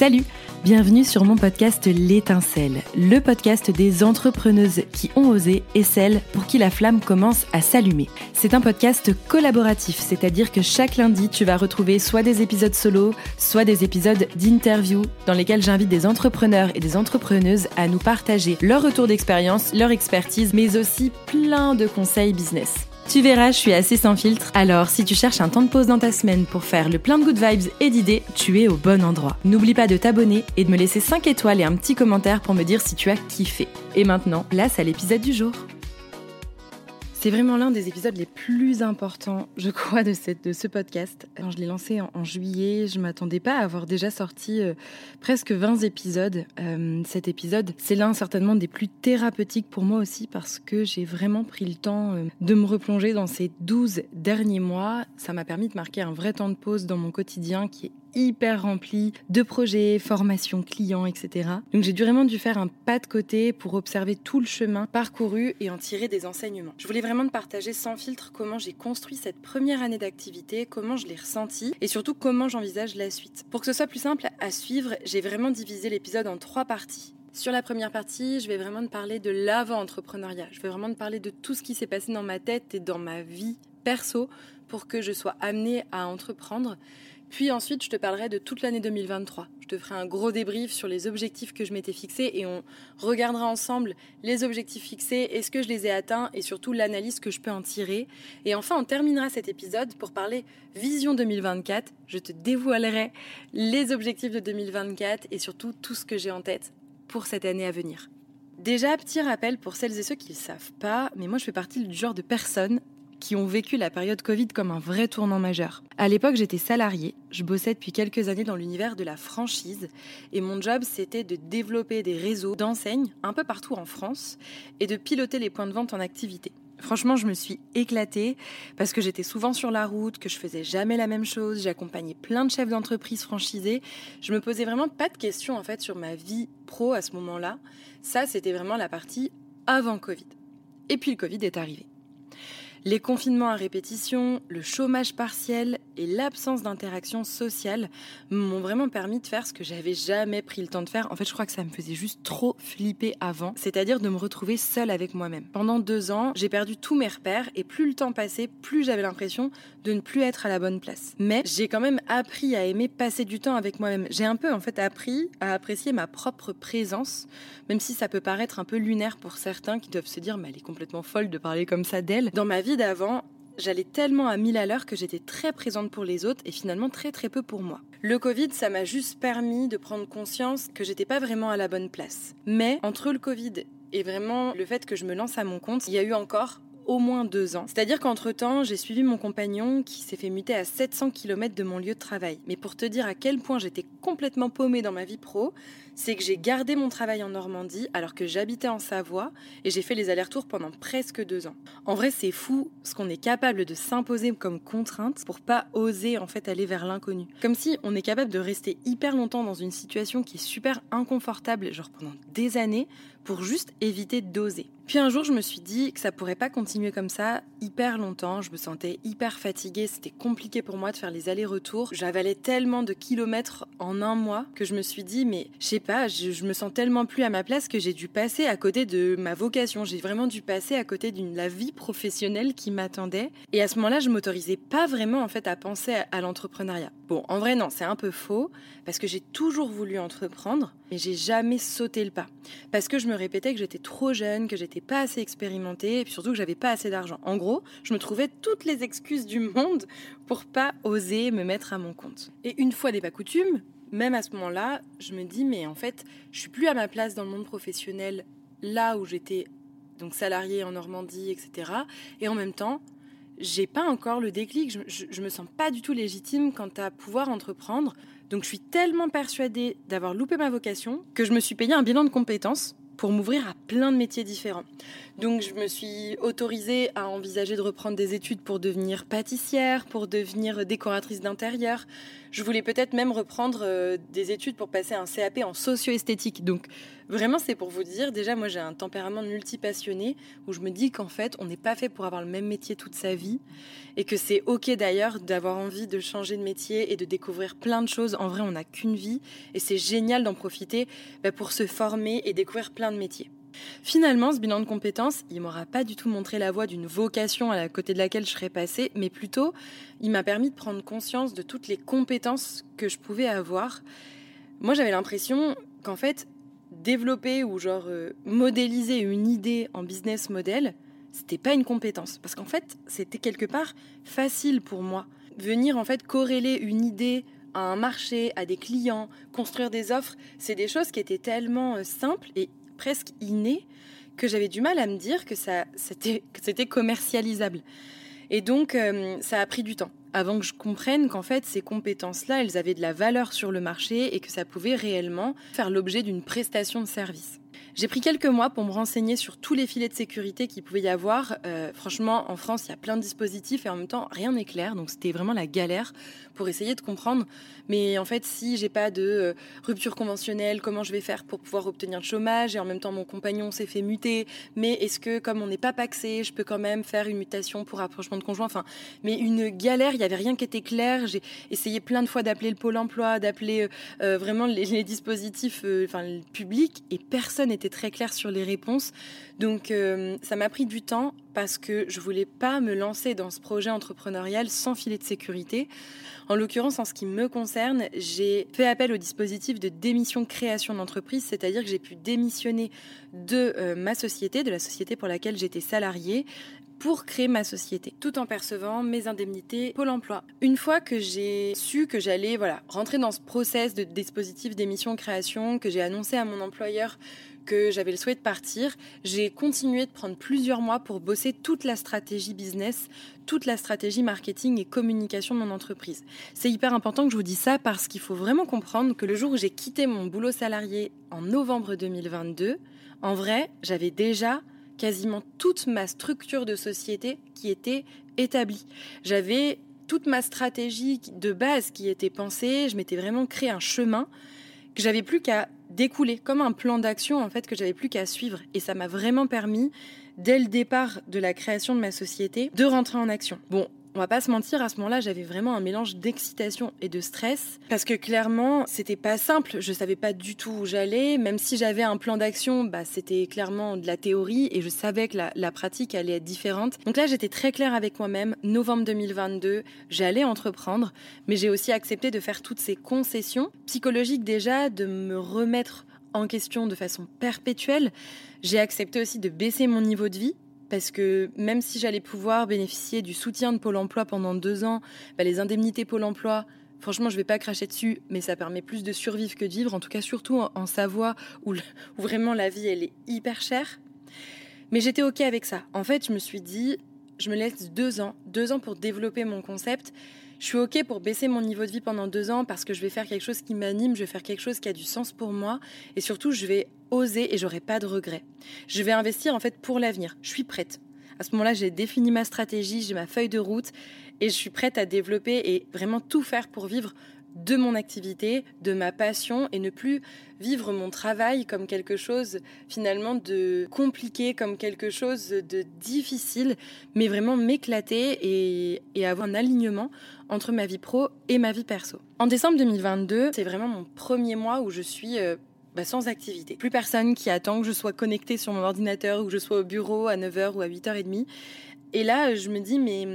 Salut Bienvenue sur mon podcast L'étincelle, le podcast des entrepreneuses qui ont osé et celles pour qui la flamme commence à s'allumer. C'est un podcast collaboratif, c'est-à-dire que chaque lundi, tu vas retrouver soit des épisodes solo, soit des épisodes d'interview dans lesquels j'invite des entrepreneurs et des entrepreneuses à nous partager leur retour d'expérience, leur expertise, mais aussi plein de conseils business. Tu verras, je suis assez sans filtre. Alors, si tu cherches un temps de pause dans ta semaine pour faire le plein de good vibes et d'idées, tu es au bon endroit. N'oublie pas de t'abonner et de me laisser 5 étoiles et un petit commentaire pour me dire si tu as kiffé. Et maintenant, place à l'épisode du jour. C'est vraiment l'un des épisodes les plus importants, je crois, de, ce podcast. Quand je l'ai lancé en, juillet, je m'attendais pas à avoir déjà sorti euh, presque 20 épisodes. Euh, cet épisode, c'est l'un certainement des plus thérapeutiques pour moi aussi parce que j'ai vraiment pris le temps euh, de me replonger dans ces 12 derniers mois. Ça m'a permis de marquer un vrai temps de pause dans mon quotidien qui est hyper rempli de projets, formations, clients, etc. Donc j'ai vraiment dû faire un pas de côté pour observer tout le chemin parcouru et en tirer des enseignements. Je voulais vraiment te partager sans filtre comment j'ai construit cette première année d'activité, comment je l'ai ressenti et surtout comment j'envisage la suite. Pour que ce soit plus simple à suivre, j'ai vraiment divisé l'épisode en trois parties. Sur la première partie, je vais vraiment te parler de l'avant-entrepreneuriat. Je vais vraiment te parler de tout ce qui s'est passé dans ma tête et dans ma vie perso pour que je sois amenée à entreprendre. Puis ensuite, je te parlerai de toute l'année 2023. Je te ferai un gros débrief sur les objectifs que je m'étais fixés et on regardera ensemble les objectifs fixés, est-ce que je les ai atteints et surtout l'analyse que je peux en tirer. Et enfin, on terminera cet épisode pour parler vision 2024. Je te dévoilerai les objectifs de 2024 et surtout tout ce que j'ai en tête pour cette année à venir. Déjà, petit rappel pour celles et ceux qui ne savent pas, mais moi je fais partie du genre de personnes qui ont vécu la période Covid comme un vrai tournant majeur. À l'époque, j'étais salariée, je bossais depuis quelques années dans l'univers de la franchise et mon job c'était de développer des réseaux d'enseignes un peu partout en France et de piloter les points de vente en activité. Franchement, je me suis éclatée parce que j'étais souvent sur la route, que je faisais jamais la même chose, j'accompagnais plein de chefs d'entreprise franchisés. Je me posais vraiment pas de questions en fait sur ma vie pro à ce moment-là. Ça, c'était vraiment la partie avant Covid. Et puis le Covid est arrivé. Les confinements à répétition, le chômage partiel et l'absence d'interaction sociale m'ont vraiment permis de faire ce que j'avais jamais pris le temps de faire. En fait, je crois que ça me faisait juste trop flipper avant, c'est-à-dire de me retrouver seule avec moi-même. Pendant deux ans, j'ai perdu tous mes repères et plus le temps passait, plus j'avais l'impression de ne plus être à la bonne place. Mais j'ai quand même appris à aimer passer du temps avec moi-même. J'ai un peu en fait appris à apprécier ma propre présence, même si ça peut paraître un peu lunaire pour certains qui doivent se dire mais elle est complètement folle de parler comme ça d'elle. Dans ma vie d'avant, j'allais tellement à mille à l'heure que j'étais très présente pour les autres et finalement très très peu pour moi. Le Covid, ça m'a juste permis de prendre conscience que j'étais pas vraiment à la bonne place. Mais entre le Covid et vraiment le fait que je me lance à mon compte, il y a eu encore au moins deux ans. C'est-à-dire qu'entre-temps, j'ai suivi mon compagnon qui s'est fait muter à 700 km de mon lieu de travail. Mais pour te dire à quel point j'étais complètement paumée dans ma vie pro, c'est que j'ai gardé mon travail en Normandie alors que j'habitais en Savoie et j'ai fait les allers-retours pendant presque deux ans. En vrai, c'est fou ce qu'on est capable de s'imposer comme contrainte pour pas oser en fait aller vers l'inconnu. Comme si on est capable de rester hyper longtemps dans une situation qui est super inconfortable, genre pendant des années, pour juste éviter d'oser. Puis un jour, je me suis dit que ça pourrait pas continuer comme ça hyper longtemps. Je me sentais hyper fatiguée, c'était compliqué pour moi de faire les allers-retours. J'avalais tellement de kilomètres en un mois que je me suis dit, mais je sais pas, je, me sens tellement plus à ma place que j'ai dû passer à côté de ma vocation. J'ai vraiment dû passer à côté d'une la vie professionnelle qui m'attendait. Et à ce moment-là, je m'autorisais pas vraiment en fait à penser à l'entrepreneuriat. Bon, en vrai, non, c'est un peu faux parce que j'ai toujours voulu entreprendre, mais j'ai jamais sauté le pas parce que je me répétais que j'étais trop jeune, que j'étais pas assez expérimentée et puis surtout que j'avais pas assez d'argent. En gros, je me trouvais toutes les excuses du monde pour pas oser me mettre à mon compte. Et une fois des pas coutumes, même à ce moment-là, je me dis mais en fait, je suis plus à ma place dans le monde professionnel là où j'étais donc salariée en Normandie, etc. Et en même temps, j'ai pas encore le déclic, je, je, me sens pas du tout légitime quant à pouvoir entreprendre. Donc je suis tellement persuadée d'avoir loupé ma vocation que je me suis payé un bilan de compétences pour m'ouvrir à plein de métiers différents. Donc je me suis autorisée à envisager de reprendre des études pour devenir pâtissière, pour devenir décoratrice d'intérieur. Je voulais peut-être même reprendre euh, des études pour passer un CAP en socio-esthétique. Donc vraiment c'est pour vous dire, déjà moi j'ai un tempérament multipassionné où je me dis qu'en fait on n'est pas fait pour avoir le même métier toute sa vie et que c'est ok d'ailleurs d'avoir envie de changer de métier et de découvrir plein de choses. En vrai on n'a qu'une vie et c'est génial d'en profiter bah, pour se former et découvrir plein de métiers. Finalement, ce bilan de compétences, il m'aura pas du tout montré la voie d'une vocation à la côté de laquelle je serais passée, mais plutôt, il m'a permis de prendre conscience de toutes les compétences que je pouvais avoir. Moi, j'avais l'impression qu'en fait, développer ou genre euh, modéliser une idée en business model, c'était pas une compétence parce qu'en fait, c'était quelque part facile pour moi. Venir en fait corréler une idée à un marché, à des clients, construire des offres, c'est des choses qui étaient tellement euh, simples et presque innées que j'avais du mal à me dire que ça c'était c'était commercialisable. Et donc euh, ça a pris du temps avant que je comprenne qu'en fait ces compétences-là, elles avaient de la valeur sur le marché et que ça pouvait réellement faire l'objet d'une prestation de service. J'ai pris quelques mois pour me renseigner sur tous les filets de sécurité qu'il pouvait y avoir. Euh, franchement, en France, il y a plein de dispositifs et en même temps, rien n'est clair. Donc, c'était vraiment la galère pour essayer de comprendre. Mais en fait, si j'ai pas de euh, rupture conventionnelle, comment je vais faire pour pouvoir obtenir le chômage? Et en même temps, mon compagnon s'est fait muter. Mais est-ce que, comme on n'est pas paxé, je peux quand même faire une mutation pour rapprochement de conjoint? Enfin, mais une galère. Il y avait rien qui était clair. J'ai essayé plein de fois d'appeler le pôle emploi, d'appeler euh, vraiment les, dispositifs, enfin, le public, et personne n'était très clair sur les réponses. Donc euh, ça m'a pris du temps parce que je voulais pas me lancer dans ce projet entrepreneurial sans filet de sécurité. En l'occurrence, en ce qui me concerne, j'ai fait appel au dispositif de démission création d'entreprise, c'est-à-dire que j'ai pu démissionner de euh, ma société, de la société pour laquelle j'étais salarié, pour créer ma société, tout en percevant mes indemnités Pôle emploi. Une fois que j'ai su que j'allais voilà, rentrer dans ce process de dispositif d'émission-création, que j'ai annoncé à mon employeur que j'avais le souhait de partir, j'ai continué de prendre plusieurs mois pour bosser toute la stratégie business, toute la stratégie marketing et communication de mon entreprise. C'est hyper important que je vous dise ça parce qu'il faut vraiment comprendre que le jour où j'ai quitté mon boulot salarié en novembre 2022, en vrai, j'avais déjà quasiment toute ma structure de société qui était établie. J'avais toute ma stratégie de base qui était pensée, je m'étais vraiment créé un chemin que j'avais plus qu'à découler, comme un plan d'action en fait que j'avais plus qu'à suivre et ça m'a vraiment permis dès le départ de la création de ma société de rentrer en action. Bon, on va pas se mentir, à ce moment-là, j'avais vraiment un mélange d'excitation et de stress parce que clairement, c'était pas simple. Je savais pas du tout où j'allais. Même si j'avais un plan d'action, bah, c'était clairement de la théorie et je savais que la, la pratique allait être différente. Donc là, j'étais très claire avec moi-même. Novembre 2022, j'allais entreprendre, mais j'ai aussi accepté de faire toutes ces concessions psychologiques déjà, de me remettre en question de façon perpétuelle. J'ai accepté aussi de baisser mon niveau de vie parce que même si j'allais pouvoir bénéficier du soutien de Pôle Emploi pendant deux ans, bah, les indemnités Pôle Emploi, franchement, je vais pas cracher dessus, mais ça permet plus de survivre que de vivre, en tout cas surtout en, Savoie, où, où vraiment la vie, elle est hyper chère. Mais j'étais OK avec ça. En fait, je me suis dit, je me laisse deux ans, deux ans pour développer mon concept. Je suis OK pour baisser mon niveau de vie pendant deux ans parce que je vais faire quelque chose qui m'anime, je vais faire quelque chose qui a du sens pour moi et surtout je vais oser et j'aurai pas de regrets. Je vais investir en fait pour l'avenir. Je suis prête. À ce moment-là, j'ai défini ma stratégie, j'ai ma feuille de route et je suis prête à développer et vraiment tout faire pour vivre de mon activité, de ma passion et ne plus vivre mon travail comme quelque chose finalement de compliqué, comme quelque chose de difficile, mais vraiment m'éclater et, et, avoir un alignement entre ma vie pro et ma vie perso. En décembre 2022, c'est vraiment mon premier mois où je suis euh, bah, sans activité. Plus personne qui attend que je sois connectée sur mon ordinateur ou que je sois au bureau à 9h ou à 8h30. Et là, je me dis, mais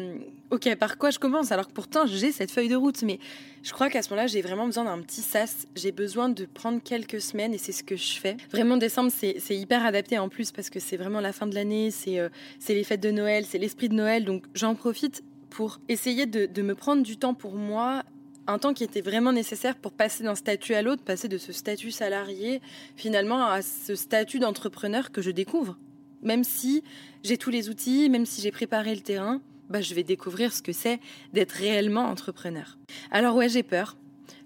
ok, par quoi je commence? Alors que pourtant, j'ai cette feuille de route. Mais je crois qu'à ce moment-là, j'ai vraiment besoin d'un petit sas. J'ai besoin de prendre quelques semaines et c'est ce que je fais. Vraiment, décembre, c'est hyper adapté en plus parce que c'est vraiment la fin de l'année, c'est euh, les fêtes de Noël, c'est l'esprit de Noël. Donc j'en profite pour essayer de me prendre du temps pour moi un temps qui était vraiment nécessaire pour passer d'un statut à l'autre, passer de ce statut salarié finalement à ce statut d'entrepreneur que je découvre même si j'ai tous les outils, même si j'ai préparé le terrain, bah, je vais découvrir ce que c'est d'être réellement entrepreneur. Alors ouais, j'ai peur,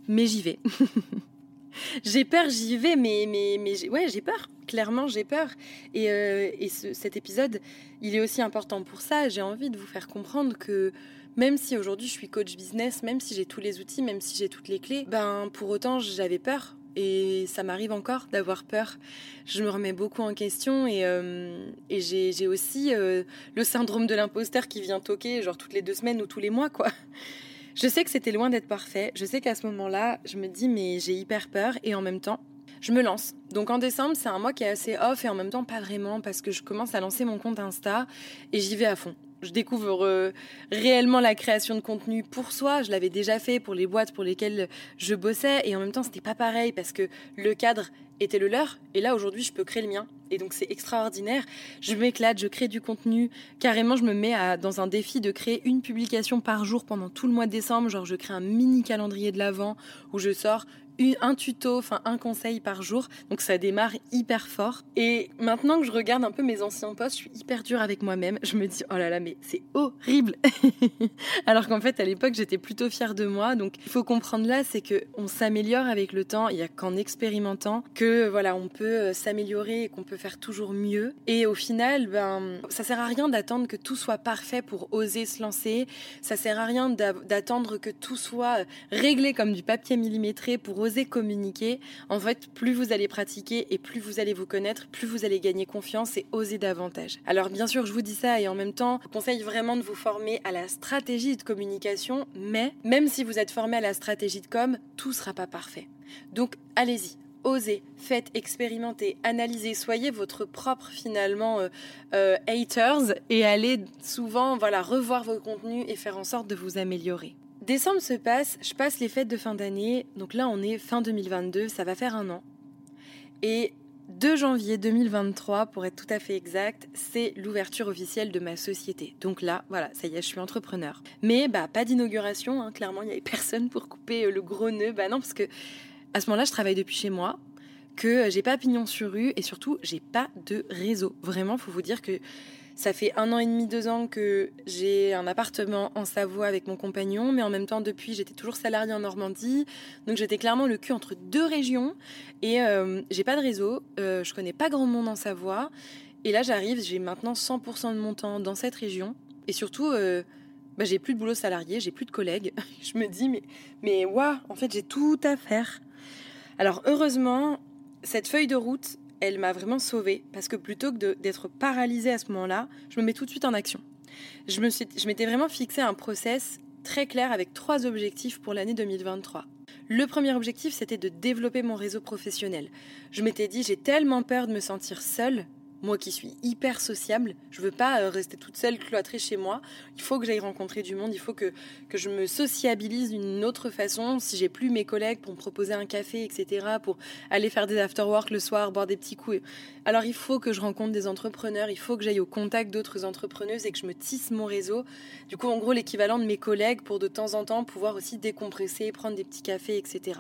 mais j'y vais. j'ai peur, j'y vais, mais, mais, mais ouais, j'ai peur. clairement, j'ai peur. Et, euh, cet épisode, il est aussi important pour ça. J'ai envie de vous faire comprendre que même si aujourd'hui je suis coach business, même si j'ai tous les outils, même si j'ai toutes les clés, ben pour autant j'avais peur. Et ça m'arrive encore d'avoir peur. Je me remets beaucoup en question et, euh, j'ai aussi euh, le syndrome de l'imposteur qui vient toquer genre toutes les deux semaines ou tous les mois, quoi. Je sais que c'était loin d'être parfait. Je sais qu'à ce moment-là, je me dis mais j'ai hyper peur et en même temps, je me lance. Donc en décembre, c'est un mois qui est assez off et en même temps pas vraiment parce que je commence à lancer mon compte Insta et j'y vais à fond. Je découvre euh, réellement la création de contenu pour soi. Je l'avais déjà fait pour les boîtes pour lesquelles je bossais et en même temps c'était pas pareil parce que le cadre était le leur et là aujourd'hui je peux créer le mien et donc c'est extraordinaire. Je m'éclate, je crée du contenu. Carrément, je me mets dans un défi de créer une publication par jour pendant tout le mois de décembre. Genre, je crée un mini calendrier de l'avant où je sors un tuto, enfin un conseil par jour. Donc ça démarre hyper fort. Et maintenant que je regarde un peu mes anciens posts, je suis hyper dure avec moi-même. Je me dis, oh là là, mais c'est horrible. Alors qu'en fait, à l'époque, j'étais plutôt fière de moi. Donc il faut comprendre là, c'est que on s'améliore avec le temps. Il y a qu'en expérimentant que voilà, on peut euh, s'améliorer et qu'on peut faire toujours mieux. Et au final, ben, ça sert à rien d'attendre que tout soit parfait pour oser se lancer. Ça sert à rien d'attendre que tout soit euh, réglé comme du papier millimétré pour oser communiquer, en fait, plus vous allez pratiquer et plus vous allez vous connaître, plus vous allez gagner confiance et oser davantage. Alors bien sûr, je vous dis ça et en même temps, je conseille vraiment de vous former à la stratégie de communication, mais même si vous êtes formé à la stratégie de com, tout sera pas parfait. Donc allez-y, osez, faites, expérimentez, analysez, soyez votre propre finalement euh, euh, haters et allez souvent voilà revoir vos contenus et faire en sorte de vous améliorer. Décembre se passe, je passe les fêtes de fin d'année, donc là on est fin 2022, ça va faire un an. Et 2 janvier 2023, pour être tout à fait exact, c'est l'ouverture officielle de ma société. Donc là, voilà, ça y est, je suis entrepreneur. Mais bah pas d'inauguration, hein, clairement, il n'y avait personne pour couper euh, le gros nœud. Bah non, parce que à ce moment-là, je travaille depuis chez moi, que euh, j'ai pas pignon sur rue et surtout, j'ai pas de réseau. Vraiment, faut vous dire que ça fait un an et demi, deux ans que j'ai un appartement en Savoie avec mon compagnon, mais en même temps, depuis, j'étais toujours salariée en Normandie. Donc j'étais clairement le cul entre deux régions et euh, j'ai pas de réseau. Euh, je connais pas grand monde en Savoie. Et là, j'arrive, j'ai maintenant 100% de mon temps dans cette région. Et surtout, euh, bah, j'ai plus de boulot salarié, j'ai plus de collègues. je me dis, mais, mais waouh, en fait, j'ai tout à faire. Alors, heureusement, cette feuille de route, elle m'a vraiment sauvée parce que plutôt que d'être paralysée à ce moment-là, je me mets tout de suite en action. Je m'étais vraiment fixé un process très clair avec trois objectifs pour l'année 2023. Le premier objectif, c'était de développer mon réseau professionnel. Je m'étais dit, j'ai tellement peur de me sentir seule moi qui suis hyper sociable, je veux pas euh, rester toute seule cloîtrée chez moi. Il faut que j'aille rencontrer du monde, il faut que, que je me sociabilise d'une autre façon. Si j'ai plus mes collègues pour me proposer un café, etc., pour aller faire des after-work le soir, boire des petits coups. Alors il faut que je rencontre des entrepreneurs, il faut que j'aille au contact d'autres entrepreneuses et que je me tisse mon réseau. Du coup, en gros, l'équivalent de mes collègues pour de temps en temps pouvoir aussi décompresser, prendre des petits cafés, etc.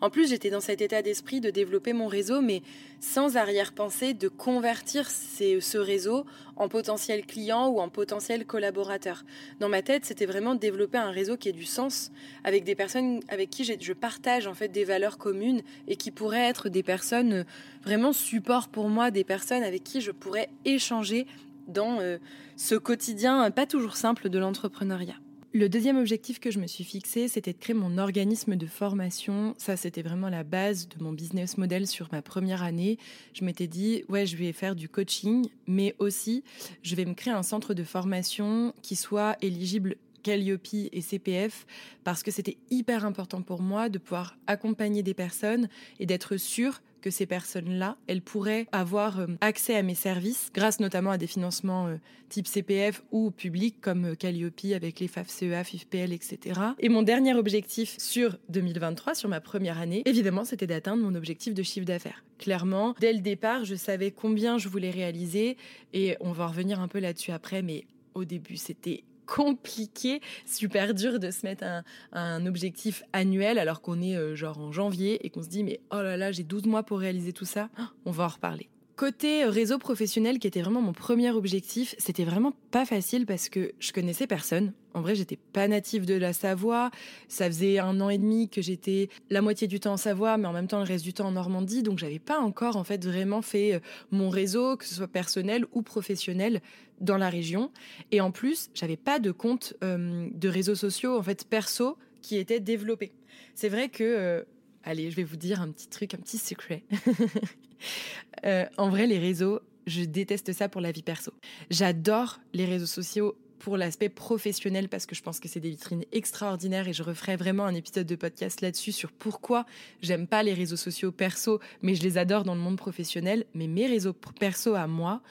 En plus, j'étais dans cet état d'esprit de développer mon réseau, mais sans arrière-pensée de convertir ce réseau en potentiel client ou en potentiel collaborateur. Dans ma tête, c'était vraiment développer un réseau qui ait du sens avec des personnes avec qui je partage en fait des valeurs communes et qui pourraient être des personnes euh, vraiment support pour moi, des personnes avec qui je pourrais échanger dans euh, ce quotidien pas toujours simple de l'entrepreneuriat. Le deuxième objectif que je me suis fixé, c'était de créer mon organisme de formation. Ça, c'était vraiment la base de mon business model sur ma première année. Je m'étais dit, ouais, je vais faire du coaching, mais aussi, je vais me créer un centre de formation qui soit éligible Calliope et CPF parce que c'était hyper important pour moi de pouvoir accompagner des personnes et d'être sûr que ces personnes-là, elles pourraient avoir euh, accès à mes services grâce notamment à des financements euh, type CPF ou publics comme euh, Calliope avec les FAF-CEA, FIFPL, etc. Et mon dernier objectif sur 2023, sur ma première année, évidemment, c'était d'atteindre mon objectif de chiffre d'affaires. Clairement, dès le départ, je savais combien je voulais réaliser et on va revenir un peu là-dessus après, mais au début, c'était compliqué, super dur de se mettre un, objectif annuel alors qu'on est euh, genre en janvier et qu'on se dit mais oh là là j'ai 12 mois pour réaliser tout ça, on va en reparler. Côté réseau professionnel, qui était vraiment mon premier objectif, c'était vraiment pas facile parce que je connaissais personne. En vrai, j'étais pas native de la Savoie. Ça faisait un an et demi que j'étais la moitié du temps en Savoie, mais en même temps le reste du temps en Normandie. Donc, j'avais pas encore, en fait, vraiment fait euh, mon réseau, que ce soit personnel ou professionnel, dans la région. Et en plus, j'avais pas de compte euh, de réseaux sociaux, en fait, perso, qui était développé. C'est vrai que, euh, allez, je vais vous dire un petit truc, un petit secret. Euh, en vrai, les réseaux, je déteste ça pour la vie perso. J'adore les réseaux sociaux pour l'aspect professionnel parce que je pense que c'est des vitrines extraordinaires et je referai vraiment un épisode de podcast là-dessus sur pourquoi j'aime pas les réseaux sociaux perso mais je les adore dans le monde professionnel mais mes réseaux perso à moi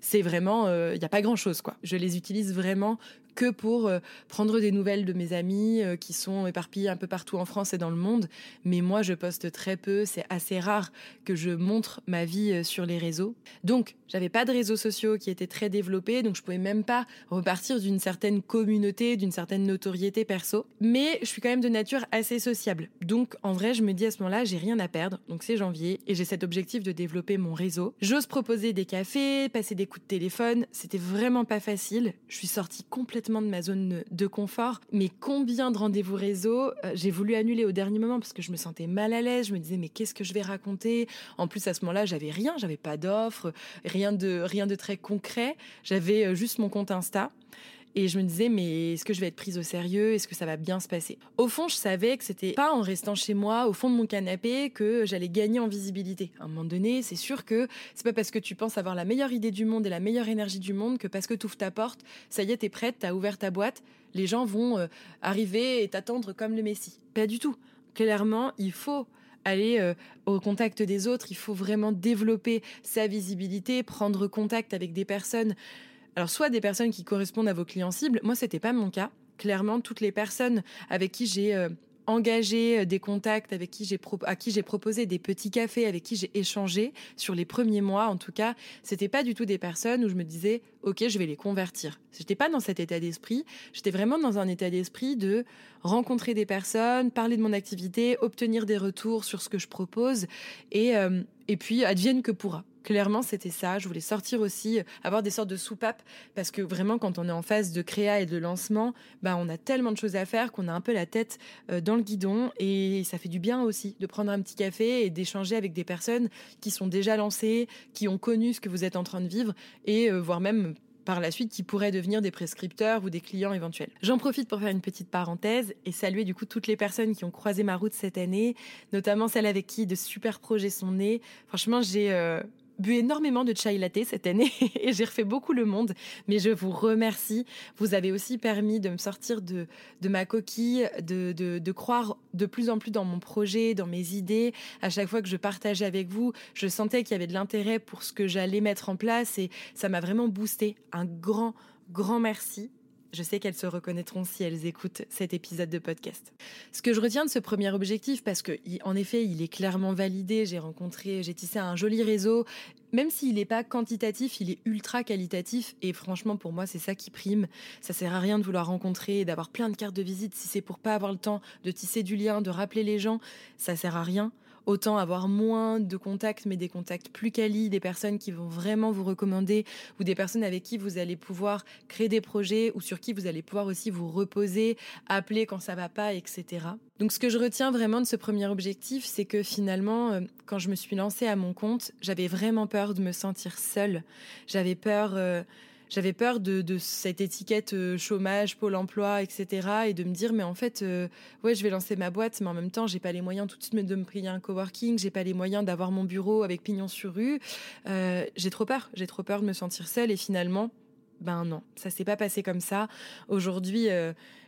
c'est vraiment il euh, n'y a pas grand chose quoi je les utilise vraiment que pour euh, prendre des nouvelles de mes amis euh, qui sont éparpillés un peu partout en France et dans le monde. Mais moi, je poste très peu. C'est assez rare que je montre ma vie euh, sur les réseaux. Donc, j'avais pas de réseaux sociaux qui étaient très développés, donc je pouvais même pas repartir d'une certaine communauté, d'une certaine notoriété perso. Mais je suis quand même de nature assez sociable. Donc, en vrai, je me dis à ce moment-là, j'ai rien à perdre. Donc, c'est janvier et j'ai cet objectif de développer mon réseau. J'ose proposer des cafés, passer des coups de téléphone. C'était vraiment pas facile. Je suis sortie complètement de ma zone de confort. Mais combien de rendez-vous réseau euh, j'ai voulu annuler au dernier moment parce que je me sentais mal à l'aise. Je me disais mais qu'est-ce que je vais raconter? En plus à ce moment-là, j'avais rien, j'avais pas d'offre, rien de rien de très concret. J'avais euh, juste mon compte Insta. Et je me disais, mais est-ce que je vais être prise au sérieux? Est-ce que ça va bien se passer? Au fond, je savais que c'était pas en restant chez moi, au fond de mon canapé, que j'allais gagner en visibilité. À un moment donné, c'est sûr que c'est pas parce que tu penses avoir la meilleure idée du monde et la meilleure énergie du monde que parce que tu ouvres ta porte, ça y est, t'es prête, t'as ouvert ta boîte, les gens vont euh, arriver et t'attendre comme le Messie. Pas du tout. Clairement, il faut aller euh, au contact des autres, il faut vraiment développer sa visibilité, prendre contact avec des personnes alors soit des personnes qui correspondent à vos clients cibles, moi c'était pas mon cas. Clairement, toutes les personnes avec qui j'ai euh, engagé euh, des contacts, avec qui j'ai à qui j'ai proposé des petits cafés, avec qui j'ai échangé sur les premiers mois, en tout cas, c'était pas du tout des personnes où je me disais ok, je vais les convertir. J'étais pas dans cet état d'esprit. J'étais vraiment dans un état d'esprit de rencontrer des personnes, parler de mon activité, obtenir des retours sur ce que je propose et euh, et puis advienne que pourra. Clairement, c'était ça. Je voulais sortir aussi, euh, avoir des sortes de soupapes, parce que vraiment, quand on est en phase de créa et de lancement, bah, on a tellement de choses à faire qu'on a un peu la tête euh, dans le guidon, et ça fait du bien aussi de prendre un petit café et d'échanger avec des personnes qui sont déjà lancées, qui ont connu ce que vous êtes en train de vivre, et euh, voire même par la suite qui pourraient devenir des prescripteurs ou des clients éventuels. J'en profite pour faire une petite parenthèse et saluer du coup toutes les personnes qui ont croisé ma route cette année, notamment celles avec qui de super projets sont nés. Franchement, j'ai bu énormément de chai latte cette année et j'ai refait beaucoup le monde. Mais je vous remercie. Vous avez aussi permis de me sortir de, de ma coquille, de, de, de croire de plus en plus dans mon projet, dans mes idées. À chaque fois que je partageais avec vous, je sentais qu'il y avait de l'intérêt pour ce que j'allais mettre en place et ça m'a vraiment boosté. Un grand, grand merci. Je sais qu'elles se reconnaîtront si elles écoutent cet épisode de podcast. Ce que je retiens de ce premier objectif, parce que, en effet, il est clairement validé, j'ai rencontré, j'ai tissé un joli réseau, même s'il n'est pas quantitatif, il est ultra qualitatif, et franchement, pour moi, c'est ça qui prime. Ça sert à rien de vouloir rencontrer et d'avoir plein de cartes de visite si c'est pour pas avoir le temps de tisser du lien, de rappeler les gens, ça sert à rien autant avoir moins de contacts, mais des contacts plus quali, des personnes qui vont vraiment vous recommander, ou des personnes avec qui vous allez pouvoir créer des projets, ou sur qui vous allez pouvoir aussi vous reposer, appeler quand ça va pas, etc. Donc ce que je retiens vraiment de ce premier objectif, c'est que finalement, euh, quand je me suis lancée à mon compte, j'avais vraiment peur de me sentir seule. J'avais peur... Euh, j'avais peur de, cette étiquette euh, chômage, pôle emploi, etc. Et de me dire, mais en fait, euh, ouais, je vais lancer ma boîte, mais en même temps, j'ai pas les moyens tout de suite de me payer un coworking, j'ai pas les moyens d'avoir mon bureau avec pignon sur rue. Euh, j'ai trop peur, j'ai trop peur de me sentir seule. Et finalement, ben non, ça s'est pas passé comme ça. Aujourd'hui,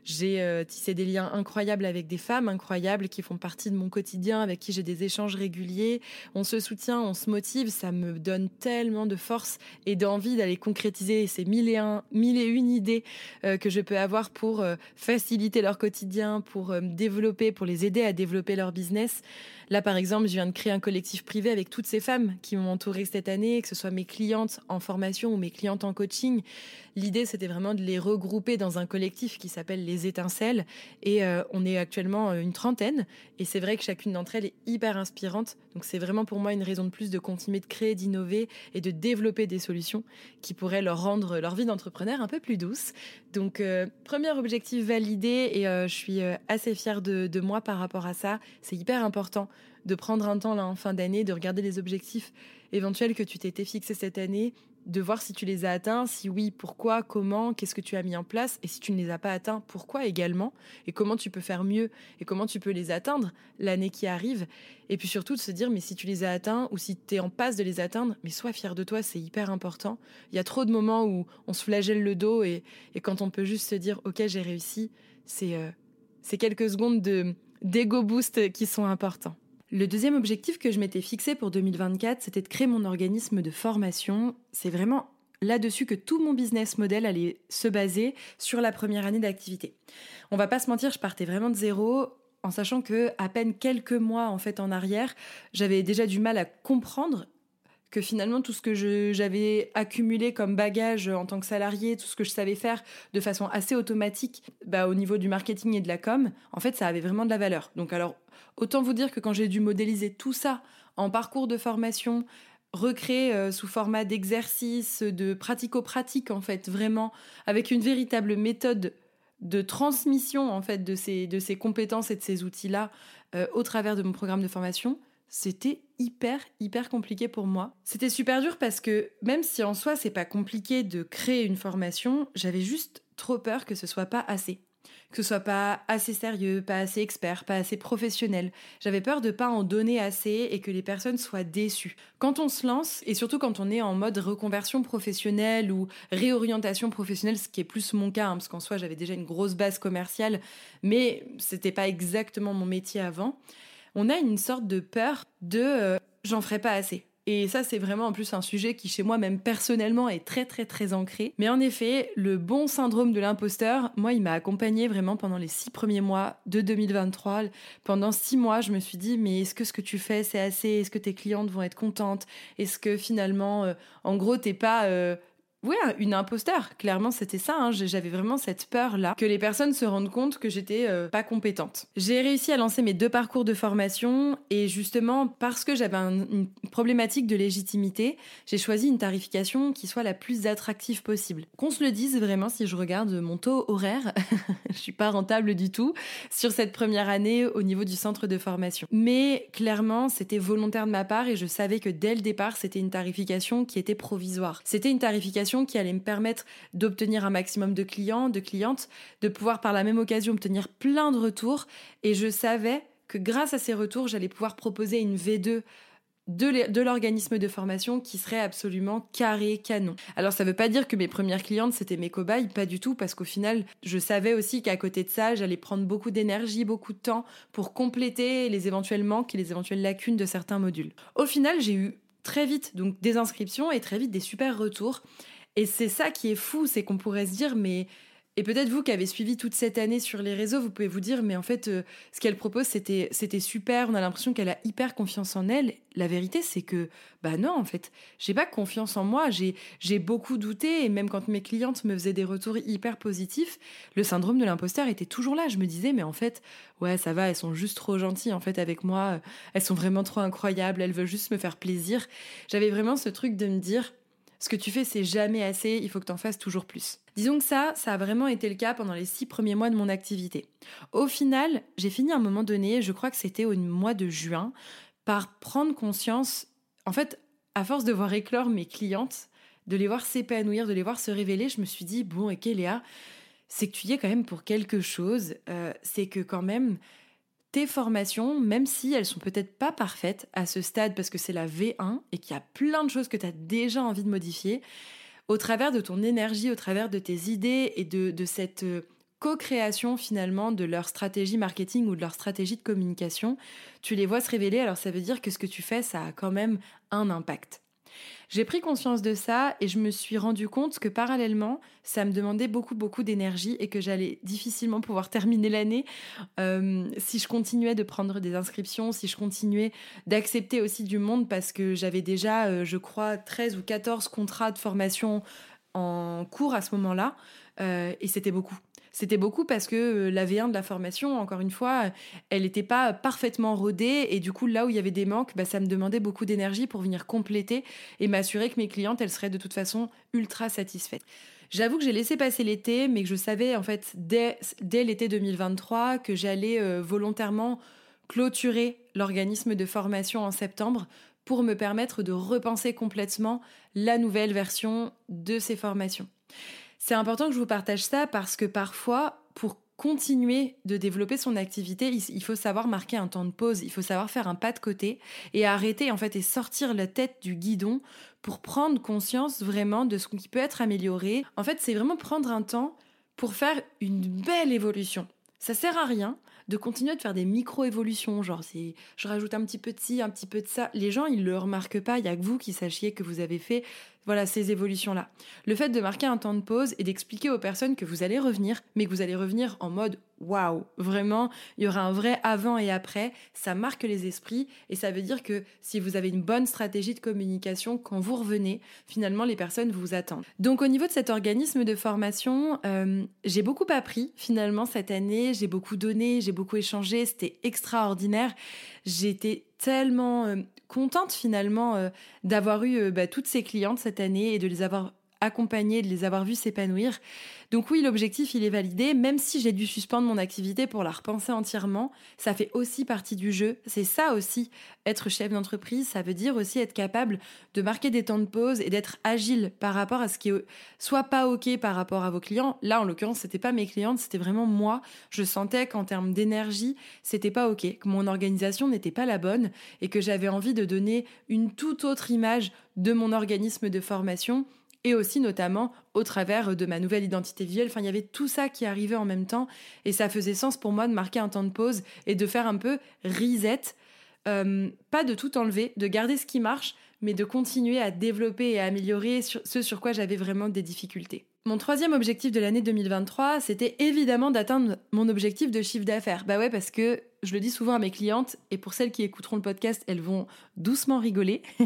j'ai euh, tissé des liens incroyables avec des femmes incroyables qui font partie de mon quotidien, avec qui j'ai des échanges réguliers. On se soutient, on se motive, ça me donne tellement de force et d'envie d'aller concrétiser ces mille et, un, mille et une idées euh, que je peux avoir pour euh, faciliter leur quotidien, pour développer, pour les aider à développer leur business. Là, par exemple, je viens de créer un collectif privé avec toutes ces femmes qui m'ont entouré cette année, que ce soit mes clientes en formation ou mes clientes en coaching. L'idée, c'était vraiment de les regrouper dans un collectif qui s'appelle les Étincelles. Et euh, on est actuellement une trentaine. Et c'est vrai que chacune d'entre elles est hyper inspirante. Donc c'est vraiment pour moi une raison de plus de continuer de créer, d'innover et de développer des solutions qui pourraient leur rendre leur vie d'entrepreneur un peu plus douce. Donc euh, premier objectif validé et euh, je suis assez fière de, de moi par rapport à ça. C'est hyper important de prendre un temps là en fin d'année, de regarder les objectifs éventuels que tu t'étais fixés cette année, de voir si tu les as atteints, si oui, pourquoi, comment, qu'est-ce que tu as mis en place, et si tu ne les as pas atteints, pourquoi également, et comment tu peux faire mieux, et comment tu peux les atteindre l'année qui arrive, et puis surtout de se dire, mais si tu les as atteints, ou si tu es en passe de les atteindre, mais sois fier de toi, c'est hyper important. Il y a trop de moments où on se flagelle le dos, et, quand on peut juste se dire, ok, j'ai réussi, c'est euh, quelques secondes de d'ego boost qui sont importants. Le deuxième objectif que je m'étais fixé pour 2024, c'était de créer mon organisme de formation. C'est vraiment là-dessus que tout mon business model allait se baser sur la première année d'activité. On va pas se mentir, je partais vraiment de zéro en sachant que à peine quelques mois en fait en arrière, j'avais déjà du mal à comprendre que finalement tout ce que j'avais accumulé comme bagage en tant que salarié, tout ce que je savais faire de façon assez automatique bah, au niveau du marketing et de la com, en fait ça avait vraiment de la valeur. Donc alors autant vous dire que quand j'ai dû modéliser tout ça en parcours de formation, recréer euh, sous format d'exercice, de pratico-pratique en fait, vraiment avec une véritable méthode de transmission en fait de ces, de ces compétences et de ces outils-là euh, au travers de mon programme de formation, c'était hyper hyper compliqué pour moi. C'était super dur parce que même si en soi c'est pas compliqué de créer une formation, j'avais juste trop peur que ce soit pas assez. Que ce soit pas assez sérieux, pas assez expert, pas assez professionnel. J'avais peur de pas en donner assez et que les personnes soient déçues. Quand on se lance, et surtout quand on est en mode reconversion professionnelle ou réorientation professionnelle, ce qui est plus mon cas, hein, parce qu'en soi j'avais déjà une grosse base commerciale, mais c'était pas exactement mon métier avant on a une sorte de peur de euh, j'en ferai pas assez. Et ça, c'est vraiment en plus un sujet qui, chez moi, même personnellement, est très, très, très ancré. Mais en effet, le bon syndrome de l'imposteur, moi, il m'a accompagné vraiment pendant les six premiers mois de 2023. Pendant six mois, je me suis dit, mais est-ce que ce que tu fais, c'est assez? Est-ce que tes clientes vont être contentes? Est-ce que finalement, euh, en gros, t'es pas euh, oui, une imposteur. Clairement, c'était ça. Hein. J'avais vraiment cette peur-là que les personnes se rendent compte que j'étais euh, pas compétente. J'ai réussi à lancer mes deux parcours de formation et justement parce que j'avais une problématique de légitimité, j'ai choisi une tarification qui soit la plus attractive possible. Qu'on se le dise vraiment, si je regarde mon taux horaire, je suis pas rentable du tout sur cette première année au niveau du centre de formation. Mais clairement, c'était volontaire de ma part et je savais que dès le départ, c'était une tarification qui était provisoire. C'était une tarification qui allait me permettre d'obtenir un maximum de clients, de clientes, de pouvoir par la même occasion obtenir plein de retours. Et je savais que grâce à ces retours, j'allais pouvoir proposer une V2 de l'organisme de formation qui serait absolument carré canon. Alors ça veut pas dire que mes premières clientes c'était mes cobayes, pas du tout, parce qu'au final je savais aussi qu'à côté de ça j'allais prendre beaucoup d'énergie, beaucoup de temps pour compléter les éventuels manques et les éventuelles lacunes de certains modules. Au final j'ai eu très vite donc des inscriptions et très vite des super retours et c'est ça qui est fou, c'est qu'on pourrait se dire, mais et peut-être vous qui avez suivi toute cette année sur les réseaux, vous pouvez vous dire, mais en fait, euh, ce qu'elle propose, c'était, super. On a l'impression qu'elle a hyper confiance en elle. La vérité, c'est que, bah non, en fait, j'ai pas confiance en moi. J'ai, j'ai beaucoup douté. Et même quand mes clientes me faisaient des retours hyper positifs, le syndrome de l'imposteur était toujours là. Je me disais, mais en fait, ouais, ça va, elles sont juste trop gentilles, en fait, avec moi. Elles sont vraiment trop incroyables. Elles veulent juste me faire plaisir. J'avais vraiment ce truc de me dire, ce que tu fais, c'est jamais assez, il faut que tu en fasses toujours plus. Disons que ça, ça a vraiment été le cas pendant les six premiers mois de mon activité. Au final, j'ai fini à un moment donné, je crois que c'était au mois de juin, par prendre conscience, en fait, à force de voir éclore mes clientes, de les voir s'épanouir, de les voir se révéler, je me suis dit, bon, et Léa, c'est que tu y es quand même pour quelque chose, euh, c'est que quand même, tes formations, même si elles sont peut-être pas parfaites à ce stade parce que c'est la V1 et qu'il y a plein de choses que tu as déjà envie de modifier, au travers de ton énergie, au travers de tes idées et de, de cette euh, co-création finalement de leur stratégie marketing ou de leur stratégie de communication, tu les vois se révéler, alors ça veut dire que ce que tu fais, ça a quand même un impact. J'ai pris conscience de ça et je me suis rendu compte que parallèlement, ça me demandait beaucoup beaucoup d'énergie et que j'allais difficilement pouvoir terminer l'année euh, si je continuais de prendre des inscriptions, si je continuais d'accepter aussi du monde parce que j'avais déjà, euh, je crois, 13 ou 14 contrats de formation en cours à ce moment-là, et c'était beaucoup. C'était beaucoup parce que euh, la V1 de la formation, encore une fois, elle n'était pas parfaitement rodée et du coup là où il y avait des manques, bah, ça me demandait beaucoup d'énergie pour venir compléter et m'assurer que mes clientes, elles seraient de toute façon ultra satisfaites. J'avoue que j'ai laissé passer l'été, mais que je savais en fait dès, l'été 2023 que j'allais euh, volontairement clôturer l'organisme de formation en septembre pour me permettre de repenser complètement la nouvelle version de ces formations. C'est important que je vous partage ça parce que parfois, pour continuer de développer son activité, il faut savoir marquer un temps de pause, il faut savoir faire un pas de côté et arrêter en fait et sortir la tête du guidon pour prendre conscience vraiment de ce qui peut être amélioré. En fait, c'est vraiment prendre un temps pour faire une belle évolution. Ça sert à rien de continuer de faire des micro-évolutions, genre je rajoute un petit peu de ci, un petit peu de ça. Les gens, ils le remarquent pas, il y a que vous qui sachiez que vous avez fait voilà, ces évolutions-là. Le fait de marquer un temps de pause et d'expliquer aux personnes que vous allez revenir, mais que vous allez revenir en mode waouh, vraiment, il y aura un vrai avant et après, ça marque les esprits et ça veut dire que si vous avez une bonne stratégie de communication, quand vous revenez, finalement, les personnes vous attendent. Donc au niveau de cet organisme de formation, euh, j'ai beaucoup appris finalement cette année, j'ai beaucoup donné, j'ai beaucoup échangé, c'était extraordinaire. Été tellement euh, contente finalement euh, d'avoir eu euh, bah, toutes ces clientes cette année et de les avoir accompagnées, de les avoir vues s'épanouir. Donc oui, l'objectif, il est validé, même si j'ai dû suspendre mon activité pour la repenser entièrement, ça fait aussi partie du jeu. C'est ça aussi, être chef d'entreprise, ça veut dire aussi être capable de marquer des temps de pause et d'être agile par rapport à ce qui soit pas OK par rapport à vos clients. Là, en l'occurrence, c'était pas mes clientes, c'était vraiment moi. Je sentais qu'en termes d'énergie, c'était pas OK, que mon organisation n'était pas la bonne et que j'avais envie de donner une toute autre image de mon organisme de formation et aussi notamment au travers de ma nouvelle identité visuelle. Enfin, il y avait tout ça qui arrivait en même temps et ça faisait sens pour moi de marquer un temps de pause et de faire un peu reset. Euh, pas de tout enlever, de garder ce qui marche, mais de continuer à développer et à améliorer ce sur quoi j'avais vraiment des difficultés. Mon troisième objectif de l'année 2023, c'était évidemment d'atteindre mon objectif de chiffre d'affaires. Bah ouais, parce que je le dis souvent à mes clientes, et pour celles qui écouteront le podcast, elles vont doucement rigoler.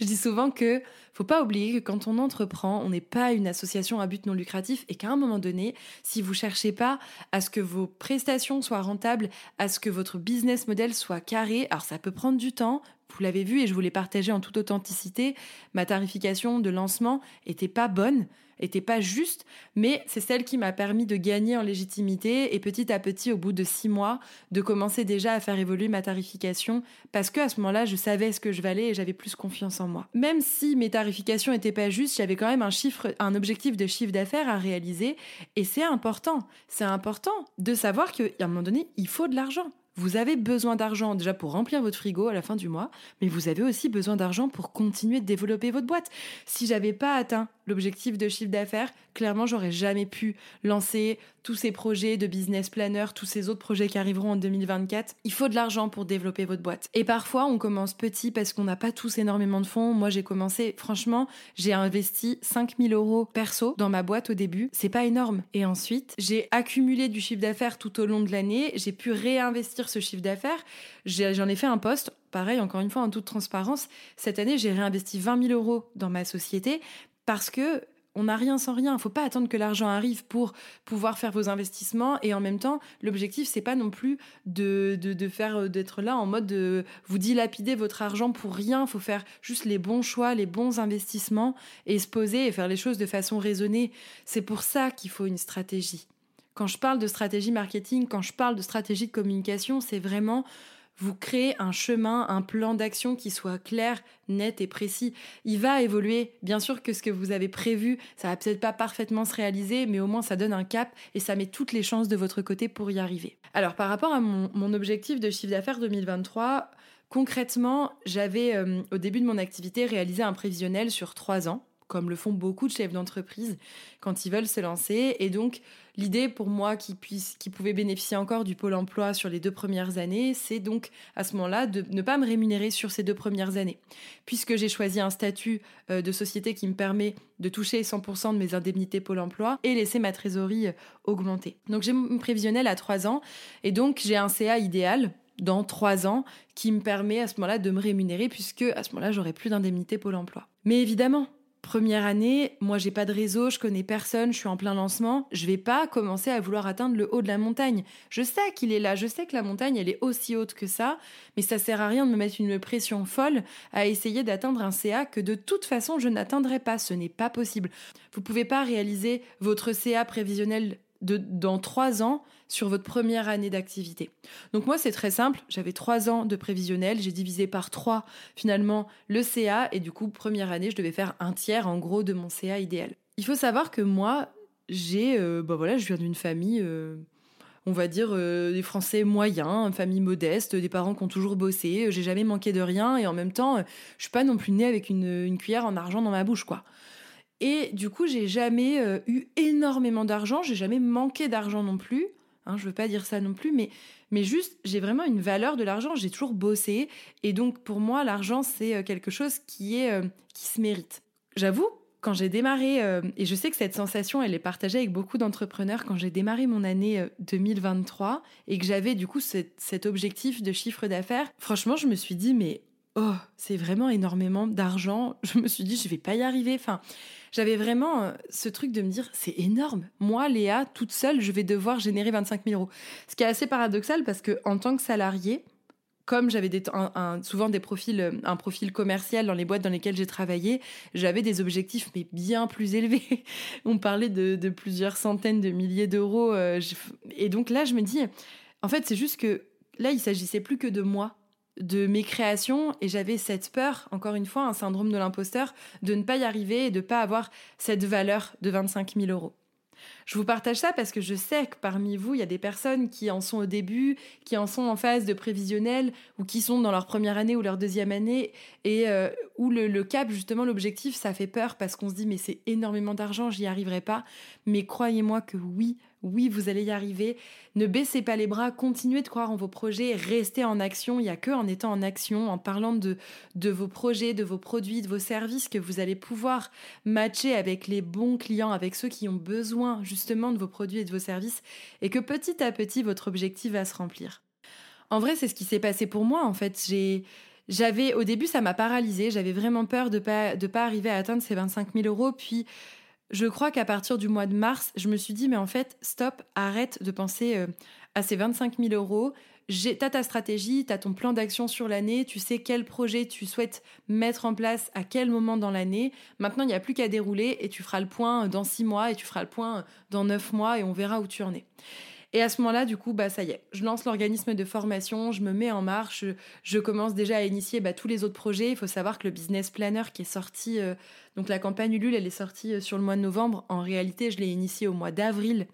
je dis souvent que faut pas oublier que quand on entreprend, on n'est pas une association à but non lucratif et qu'à un moment donné, si vous cherchez pas à ce que vos prestations soient rentables, à ce que votre business model soit carré, alors ça peut prendre du temps, vous l'avez vu et je vous l'ai partagé en toute authenticité, ma tarification de lancement était pas bonne était pas juste, mais c'est celle qui m'a permis de gagner en légitimité et petit à petit, au bout de six mois, de commencer déjà à faire évoluer ma tarification parce que à ce moment-là, je savais ce que je valais et j'avais plus confiance en moi. Même si mes tarifications étaient pas justes, j'avais quand même un un objectif de chiffre d'affaires à réaliser et c'est important. C'est important de savoir qu'à un moment donné, il faut de l'argent. Vous avez besoin d'argent déjà pour remplir votre frigo à la fin du mois, mais vous avez aussi besoin d'argent pour continuer de développer votre boîte. Si j'avais pas atteint l'objectif de chiffre d'affaires, clairement, j'aurais jamais pu lancer tous ces projets de business planner, tous ces autres projets qui arriveront en 2024. Il faut de l'argent pour développer votre boîte. Et parfois, on commence petit parce qu'on n'a pas tous énormément de fonds. Moi, j'ai commencé, franchement, j'ai investi 5000 euros perso dans ma boîte au début. C'est pas énorme. Et ensuite, j'ai accumulé du chiffre d'affaires tout au long de l'année. J'ai pu réinvestir ce chiffre d'affaires. J'en ai, fait un poste pareil, encore une fois, en toute transparence, cette année, j'ai réinvesti 20 000 euros dans ma société parce que on n'a rien sans rien. Il faut pas attendre que l'argent arrive pour pouvoir faire vos investissements. Et en même temps, l'objectif, c'est pas non plus de, de, faire euh, d'être là en mode de vous dilapider votre argent pour rien. Il faut faire juste les bons choix, les bons investissements et se poser et faire les choses de façon raisonnée. C'est pour ça qu'il faut une stratégie. Quand je parle de stratégie marketing, quand je parle de stratégie de communication, c'est vraiment vous créez un chemin, un plan d'action qui soit clair, net et précis. Il va évoluer. Bien sûr que ce que vous avez prévu, ça va peut-être pas parfaitement se réaliser, mais au moins ça donne un cap et ça met toutes les chances de votre côté pour y arriver. Alors par rapport à mon, objectif de chiffre d'affaires 2023, concrètement, j'avais euh, au début de mon activité réalisé un prévisionnel sur trois ans comme le font beaucoup de chefs d'entreprise quand ils veulent se lancer. Et donc, l'idée pour moi qui, puisse, pouvait bénéficier encore du pôle emploi sur les deux premières années, c'est donc à ce moment-là de ne pas me rémunérer sur ces deux premières années. Puisque j'ai choisi un statut euh, de société qui me permet de toucher 100% de mes indemnités pôle emploi et laisser ma trésorerie euh, augmenter. Donc j'ai mon prévisionnel à trois ans et donc j'ai un CA idéal dans trois ans qui me permet à ce moment-là de me rémunérer puisque à ce moment-là j'aurai plus d'indemnité pôle emploi. Mais évidemment, première année, moi j'ai pas de réseau, je connais personne, je suis en plein lancement, je vais pas commencer à vouloir atteindre le haut de la montagne. Je sais qu'il est là, je sais que la montagne elle est aussi haute que ça, mais ça sert à rien de me mettre une pression folle à essayer d'atteindre un CA que de toute façon je n'atteindrai pas, ce n'est pas possible. Vous pouvez pas réaliser votre CA prévisionnel de, dans trois ans sur votre première année d'activité. Donc moi, c'est très simple. J'avais trois ans de prévisionnel. J'ai divisé par trois, finalement, le CA. Et du coup, première année, je devais faire un tiers, en gros, de mon CA idéal. Il faut savoir que moi, j'ai, bah voilà, je viens d'une famille, euh, on va dire, euh, des Français moyens, une famille modeste, des parents qui ont toujours bossé. J'ai jamais manqué de rien. Et en même temps, je suis pas non plus née avec une, une cuillère en argent dans ma bouche, quoi. Et du coup, j'ai jamais euh, eu énormément d'argent, j'ai jamais manqué d'argent non plus. Hein, je veux pas dire ça non plus, mais, mais juste, j'ai vraiment une valeur de l'argent. J'ai toujours bossé. Et donc, pour moi, l'argent, c'est euh, quelque chose qui, est, euh, qui se mérite. J'avoue, quand j'ai démarré, et je sais que cette sensation, elle est partagée avec beaucoup d'entrepreneurs, quand j'ai démarré mon année 2023 et que j'avais du coup cet objectif de chiffre d'affaires, franchement, je me suis dit, mais oh, c'est vraiment énormément d'argent. Je me suis dit, je vais pas y arriver. Enfin, j'avais vraiment euh, ce truc de me dire, c'est énorme. Moi, Léa, toute seule, je vais devoir générer 25 000 euros. Ce qui est assez paradoxal parce que en tant que salarié, comme j'avais souvent des profils, euh, un profil commercial dans les boîtes dans lesquelles j'ai travaillé, j'avais des objectifs mais bien plus élevés. On parlait de, plusieurs centaines de milliers d'euros. Euh, et donc là, je me dis, en fait, c'est juste que là, il s'agissait plus que de moi de mes créations et j'avais cette peur, encore une fois, un syndrome de l'imposteur, de ne pas y arriver et de ne pas avoir cette valeur de 25 000 euros. Je vous partage ça parce que je sais que parmi vous, il y a des personnes qui en sont au début, qui en sont en phase de prévisionnel ou qui sont dans leur première année ou leur deuxième année et euh, où le, le, cap, justement, l'objectif, ça fait peur parce qu'on se dit mais c'est énormément d'argent, j'y arriverai pas. Mais croyez-moi que oui, oui, vous allez y arriver. Ne baissez pas les bras, continuez de croire en vos projets, restez en action. Il n'y a que en étant en action, en parlant de, vos projets, de vos produits, de vos services, que vous allez pouvoir matcher avec les bons clients, avec ceux qui ont besoin justement de vos produits et de vos services, et que petit à petit, votre objectif va se remplir. En vrai, c'est ce qui s'est passé pour moi. En fait, j'avais au début ça m'a paralysé j'avais vraiment peur de pas de pas arriver à atteindre ces 25 000 euros puis je crois qu'à partir du mois de mars, je me suis dit, mais en fait, stop, arrête de penser euh, à ces 25 000 euros. T'as ta stratégie, t'as ton plan d'action sur l'année, tu sais quel projet tu souhaites mettre en place à quel moment dans l'année. Maintenant, il n'y a plus qu'à dérouler et tu feras le point dans six mois et tu feras le point dans neuf mois et on verra où tu en es. Et à ce moment-là, du coup, bah ça y est, je lance l'organisme de formation, je me mets en marche, je, commence déjà à initier bah, tous les autres projets. Il faut savoir que le business planner qui est sorti, euh, donc la campagne Ulule, elle est sortie euh, sur le mois de novembre. En réalité, je l'ai initié au mois d'avril,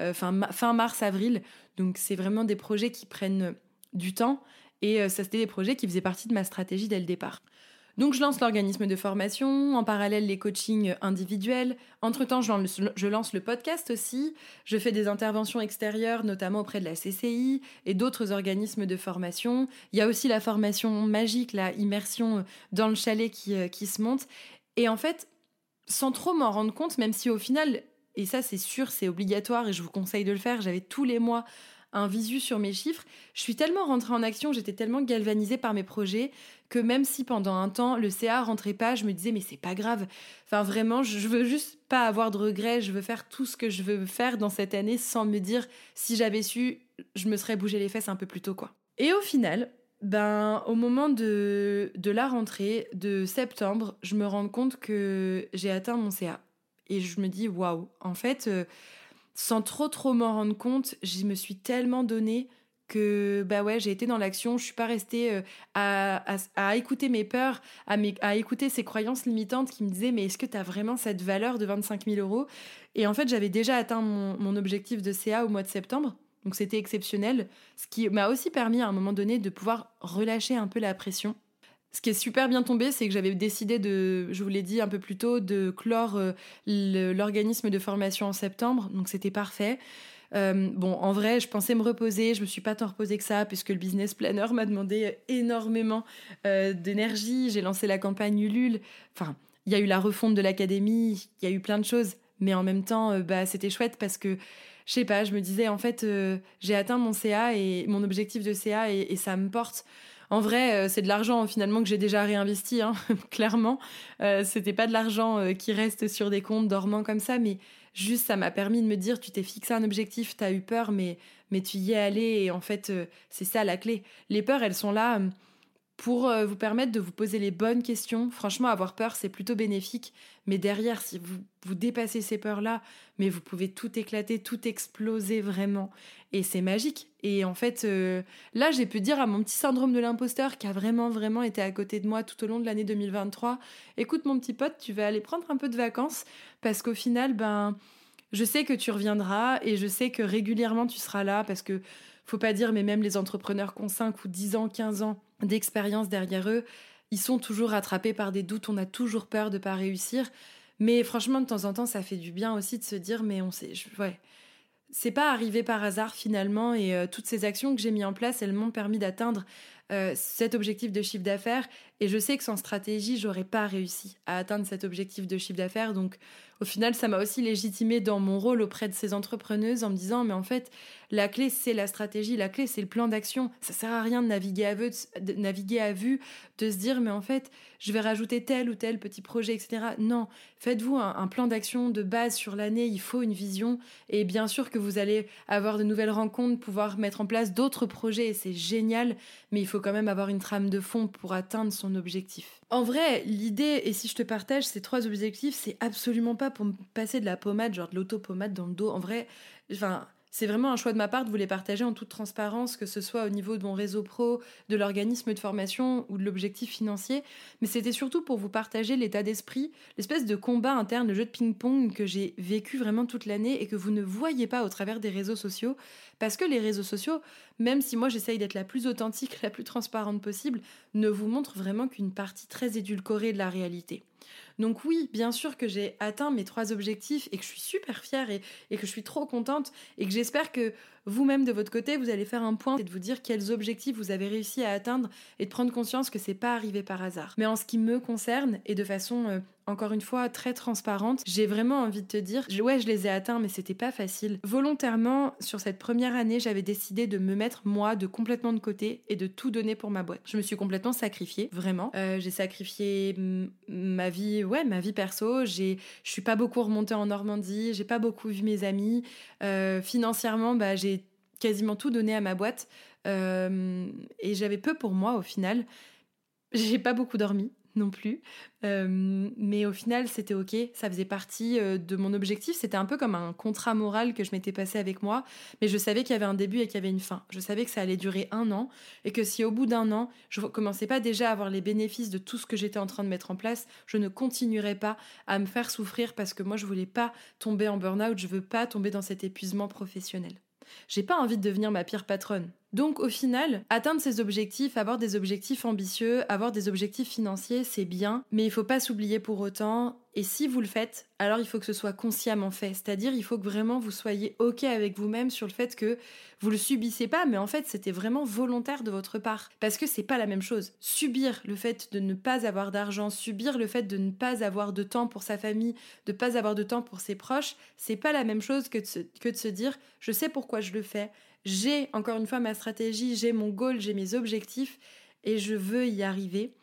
euh, fin, fin mars-avril. Donc c'est vraiment des projets qui prennent du temps. Et ça, c'était des projets qui faisaient partie de ma stratégie dès le départ. Donc je lance l'organisme de formation, en parallèle les coachings individuels. Entre-temps, je lance le podcast aussi. Je fais des interventions extérieures, notamment auprès de la CCI et d'autres organismes de formation. Il y a aussi la formation magique, la immersion dans le chalet qui, euh, qui se monte. Et en fait, sans trop m'en rendre compte, même si au final, et ça c'est sûr, c'est obligatoire et je vous conseille de le faire, j'avais tous les mois un visu sur mes chiffres. Je suis tellement rentrée en action, j'étais tellement galvanisée par mes projets que même si pendant un temps le CA rentrait pas, je me disais mais c'est pas grave. Enfin vraiment, je veux juste pas avoir de regrets, je veux faire tout ce que je veux faire dans cette année sans me dire si j'avais su, je me serais bougé les fesses un peu plus tôt quoi. Et au final, ben, au moment de, de la rentrée de septembre, je me rends compte que j'ai atteint mon CA. Et je me dis, waouh, en fait, euh, sans trop trop m'en rendre compte, je me suis tellement donné que bah ouais j'ai été dans l'action. Je suis pas restée euh, à, à, écouter mes peurs à, à écouter ces croyances limitantes qui me disaient mais est-ce que tu as vraiment cette valeur de 25 000 euros? Et en fait j'avais déjà atteint mon, mon objectif de CA au mois de septembre. Donc c'était exceptionnel ce qui m'a aussi permis à un moment donné de pouvoir relâcher un peu la pression ce qui est super bien tombé, c'est que j'avais décidé de, je vous l'ai dit un peu plus tôt, de clore euh, l'organisme de formation en septembre, donc c'était parfait. Euh, bon, en vrai, je pensais me reposer, je me suis pas tant reposée que ça, puisque le business planner m'a demandé énormément euh, d'énergie. J'ai lancé la campagne Ulule. Enfin, il y a eu la refonte de l'académie, il y a eu plein de choses, mais en même temps, bah, c'était chouette parce que je sais pas, je me disais en fait, j'ai atteint mon CA et mon objectif de CA et, et ça me porte En vrai, euh, c'est de l'argent finalement que j'ai déjà réinvesti, hein, clairement. Euh, c'était pas de l'argent euh, qui reste sur des comptes dormants comme ça, mais juste ça m'a permis de me dire tu t'es fixé un objectif, t'as eu peur, mais mais tu y es allé et en fait c'est ça la clé. Les peurs, elles sont là pour euh, vous permettre de vous poser les bonnes questions. Franchement, avoir peur, c'est plutôt bénéfique. Mais derrière, si vous, vous dépassez ces peurs-là, mais vous pouvez tout éclater, tout exploser vraiment. Et c'est magique. Et en fait, euh, là, j'ai pu dire à mon petit syndrome de l'imposteur qui a vraiment, vraiment été à côté de moi tout au long de l'année 2023, écoute mon petit pote, tu vas aller prendre un peu de vacances parce qu'au final, ben, je sais que tu reviendras et je sais que régulièrement tu seras là parce que faut pas dire, mais même les entrepreneurs qui ont 5 ou 10 ans, 15 ans d'expérience derrière eux, ils sont toujours rattrapés par des doutes, on a toujours peur de pas réussir. Mais franchement, de temps en temps, ça fait du bien aussi de se dire, mais on sait, ouais, c'est pas arrivé par hasard finalement, et euh, toutes ces actions que j'ai mis en place, elles m'ont permis d'atteindre euh, cet objectif de chiffre d'affaires. Et je sais que sans stratégie, j'aurais pas réussi à atteindre cet objectif de chiffre d'affaires. Donc, au final, ça m'a aussi légitimé dans mon rôle auprès de ces entrepreneuses en me disant, mais en fait, la clé, c'est la stratégie, la clé, c'est le plan d'action. Ça sert à rien de naviguer à vue, de, naviguer à vue, de se dire, mais en fait, je vais rajouter tel ou tel petit projet, etc. Non, faites-vous un, plan d'action de base sur l'année. Il faut une vision. Et bien sûr que vous allez avoir de nouvelles rencontres, pouvoir mettre en place d'autres projets, et c'est génial. Mais il faut quand même avoir une trame de fond pour atteindre son objectif. En vrai, l'idée, et si je te partage ces trois objectifs, c'est absolument pas pour me passer de la pommade, genre de l'auto-pommade dans le dos. En vrai, enfin, c'est vraiment un choix de ma part de vous les partager en toute transparence, que ce soit au niveau de mon réseau pro, de l'organisme de formation ou de l'objectif financier. Mais c'était surtout pour vous partager l'état d'esprit, l'espèce de combat interne, le jeu de ping-pong que j'ai vécu vraiment toute l'année et que vous ne voyez pas au travers des réseaux sociaux. Parce que les réseaux sociaux, même si moi j'essaye d'être la plus authentique, la plus transparente possible, ne vous montrent vraiment qu'une partie très édulcorée de la réalité. Donc oui, bien sûr que j'ai atteint mes trois objectifs et que je suis super fière et, que je suis trop contente et que j'espère que vous-même de votre côté, vous allez faire un point et de vous dire quels objectifs vous avez réussi à atteindre et de prendre conscience que c'est pas arrivé par hasard. Mais en ce qui me concerne et de façon euh, encore une fois très transparente. J'ai vraiment envie de te dire, ouais, je les ai atteints, mais c'était pas facile. Volontairement, sur cette première année, j'avais décidé de me mettre moi de complètement de côté et de tout donner pour ma boîte. Je me suis complètement sacrifiée, vraiment. Euh, j'ai sacrifié ma vie, ouais, ma vie perso. J'ai, je suis pas beaucoup remontée en Normandie. J'ai pas beaucoup vu mes amis. Euh, financièrement, bah, j'ai quasiment tout donné à ma boîte euh, et j'avais peu pour moi au final. J'ai pas beaucoup dormi non plus. Euh, mais au final, c'était ok. Ça faisait partie euh, de mon objectif. C'était un peu comme un contrat moral que je m'étais passé avec moi. Mais je savais qu'il y avait un début et qu'il y avait une fin. Je savais que ça allait durer un an et que si au bout d'un an, je commençais pas déjà à avoir les bénéfices de tout ce que j'étais en train de mettre en place, je ne continuerais pas à me faire souffrir parce que moi, je voulais pas tomber en burn-out. Je veux pas tomber dans cet épuisement professionnel. J'ai pas envie de devenir ma pire patronne. Donc au final, atteindre ses objectifs, avoir des objectifs ambitieux, avoir des objectifs financiers, c'est bien, mais il faut pas s'oublier pour autant. Et si vous le faites, alors il faut que ce soit consciemment fait. C'est-à-dire, il faut que vraiment vous soyez OK avec vous-même sur le fait que vous le subissez pas, mais en fait, c'était vraiment volontaire de votre part. Parce que c'est pas la même chose. Subir le fait de ne pas avoir d'argent, subir le fait de ne pas avoir de temps pour sa famille, de ne pas avoir de temps pour ses proches, c'est pas la même chose que de se, que de se dire, je sais pourquoi je le fais, j'ai encore une fois ma stratégie, j'ai mon goal, j'ai mes objectifs et je veux y arriver.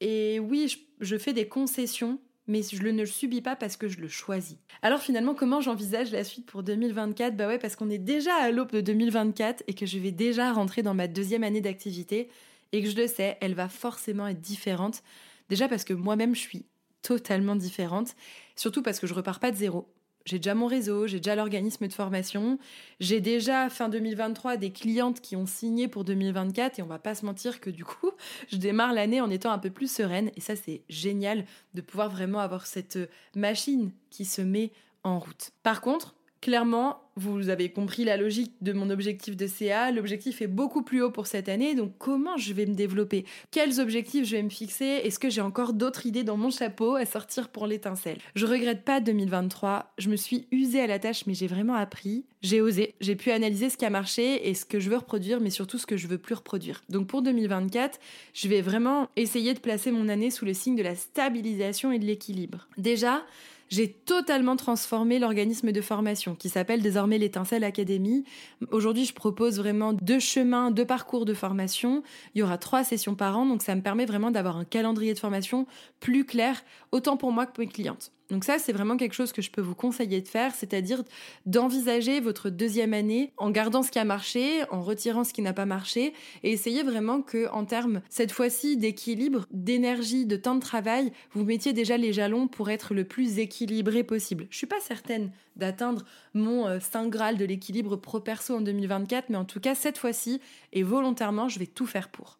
Et oui, je, fais des concessions, mais je ne le subis pas parce que je le choisis. Alors finalement, comment j'envisage la suite pour 2024 Bah ouais, parce qu'on est déjà à l'aube de 2024 et que je vais déjà rentrer dans ma deuxième année d'activité et que je le sais, elle va forcément être différente. Déjà parce que moi-même, je suis totalement différente, surtout parce que je repars pas de zéro. J'ai déjà mon réseau, j'ai déjà l'organisme de formation, j'ai déjà fin 2023 des clientes qui ont signé pour 2024 et on va pas se mentir que du coup, je démarre l'année en étant un peu plus sereine et ça c'est génial de pouvoir vraiment avoir cette machine qui se met en route. Par contre, clairement, vous avez compris la logique de mon objectif de CA. L'objectif est beaucoup plus haut pour cette année. Donc, comment je vais me développer? Quels objectifs je vais me fixer? Est-ce que j'ai encore d'autres idées dans mon chapeau à sortir pour l'étincelle? Je regrette pas 2023. Je me suis usée à la tâche, mais j'ai vraiment appris. J'ai osé. J'ai pu analyser ce qui a marché et ce que je veux reproduire, mais surtout ce que je veux plus reproduire. Donc, pour 2024, je vais vraiment essayer de placer mon année sous le signe de la stabilisation et de l'équilibre. Déjà, j'ai totalement transformé l'organisme de formation qui s'appelle désormais l'Étincelle Academy. Aujourd'hui, je propose vraiment deux chemins, deux parcours de formation. Il y aura trois sessions par an, donc ça me permet vraiment d'avoir un calendrier de formation plus clair, autant pour moi que pour mes clientes. Donc ça, c'est vraiment quelque chose que je peux vous conseiller de faire, c'est-à-dire d'envisager votre deuxième année en gardant ce qui a marché, en retirant ce qui n'a pas marché, et essayer vraiment que, en termes, cette fois-ci, d'équilibre, d'énergie, de temps de travail, vous mettiez déjà les jalons pour être le plus équilibré possible. Je suis pas certaine d'atteindre mon euh, saint graal de l'équilibre pro-perso en 2024, mais en tout cas, cette fois-ci, et volontairement, je vais tout faire pour.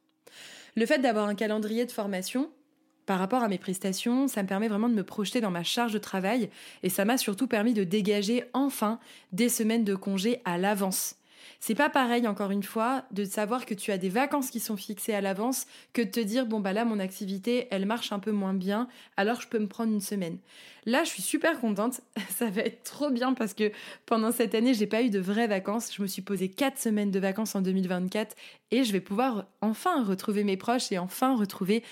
Le fait d'avoir un calendrier de formation, par rapport à mes prestations, ça me permet vraiment de me projeter dans ma charge de travail et ça m'a surtout permis de dégager enfin des semaines de congé à l'avance. C'est pas pareil, encore une fois, de savoir que tu as des vacances qui sont fixées à l'avance que de te dire, bon, bah là, mon activité, elle marche un peu moins bien, alors je peux me prendre une semaine. Là, je suis super contente. Ça va être trop bien parce que pendant cette année, j'ai pas eu de vraies vacances. Je me suis posé quatre semaines de vacances en 2024 et je vais pouvoir enfin retrouver mes proches et enfin retrouver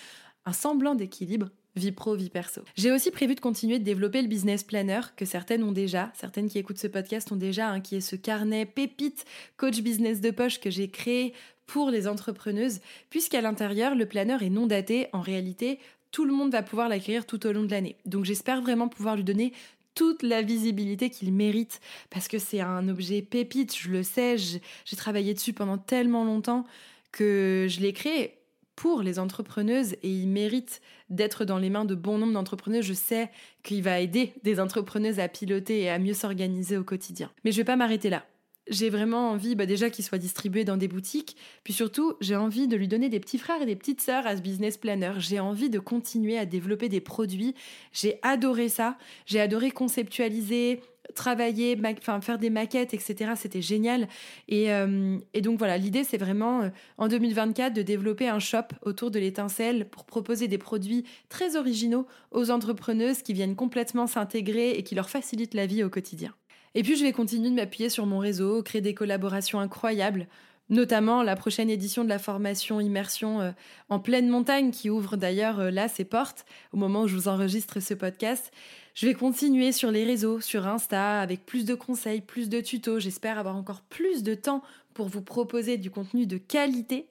un semblant d'équilibre vie pro, vie perso. J'ai aussi prévu de continuer de développer le business planner que certaines ont déjà, certaines qui écoutent ce podcast ont déjà, hein, qui est ce carnet pépite coach business de poche que j'ai créé pour les entrepreneuses, puisqu'à l'intérieur, le planner est non daté. En réalité, tout le monde va pouvoir l'acquérir tout au long de l'année. Donc j'espère vraiment pouvoir lui donner toute la visibilité qu'il mérite parce que c'est un objet pépite, je le sais, j'ai travaillé dessus pendant tellement longtemps que je l'ai créé pour les entrepreneuses et il mérite d'être dans les mains de bon nombre d'entrepreneuses. Je sais qu'il va aider des entrepreneuses à piloter et à mieux s'organiser au quotidien. Mais je vais pas m'arrêter là. J'ai vraiment envie bah déjà qu'il soit distribué dans des boutiques, puis surtout j'ai envie de lui donner des petits frères et des petites sœurs à ce business planner. J'ai envie de continuer à développer des produits. J'ai adoré ça. J'ai adoré conceptualiser, travailler, faire des maquettes, etc. C'était génial. Et, euh, et, donc voilà, l'idée c'est vraiment euh, en 2024 de développer un shop autour de l'étincelle pour proposer des produits très originaux aux entrepreneuses qui viennent complètement s'intégrer et qui leur facilitent la vie au quotidien. Et puis je vais continuer de m'appuyer sur mon réseau, créer des collaborations incroyables notamment la prochaine édition de la formation immersion euh, en pleine montagne qui ouvre d'ailleurs là ses portes au moment où je vous enregistre ce podcast. Je vais continuer sur les réseaux, sur Insta, avec plus de conseils, plus de tutos. J'espère avoir encore plus de temps pour vous proposer du contenu de qualité.